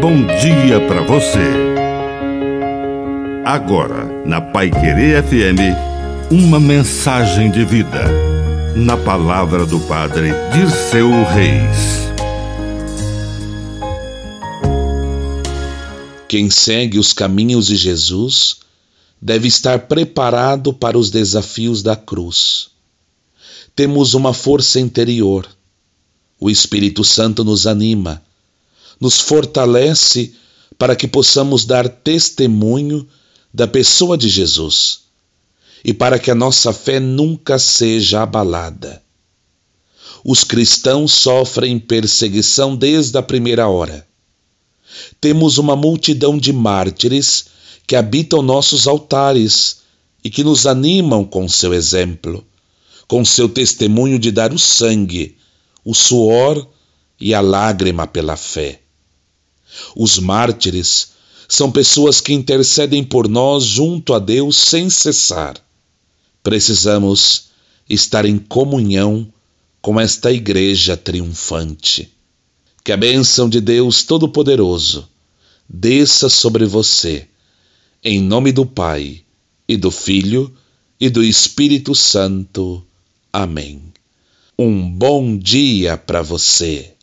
bom dia para você. Agora, na Pai Querer FM, uma mensagem de vida. Na palavra do Padre de seu Reis. Quem segue os caminhos de Jesus deve estar preparado para os desafios da cruz. Temos uma força interior. O Espírito Santo nos anima nos fortalece para que possamos dar testemunho da pessoa de Jesus e para que a nossa fé nunca seja abalada. Os cristãos sofrem perseguição desde a primeira hora. Temos uma multidão de mártires que habitam nossos altares e que nos animam com seu exemplo, com seu testemunho de dar o sangue, o suor e a lágrima pela fé. Os mártires são pessoas que intercedem por nós junto a Deus sem cessar. Precisamos estar em comunhão com esta igreja triunfante. Que a bênção de Deus Todo-Poderoso desça sobre você, em nome do Pai, e do Filho, e do Espírito Santo. Amém. Um bom dia para você.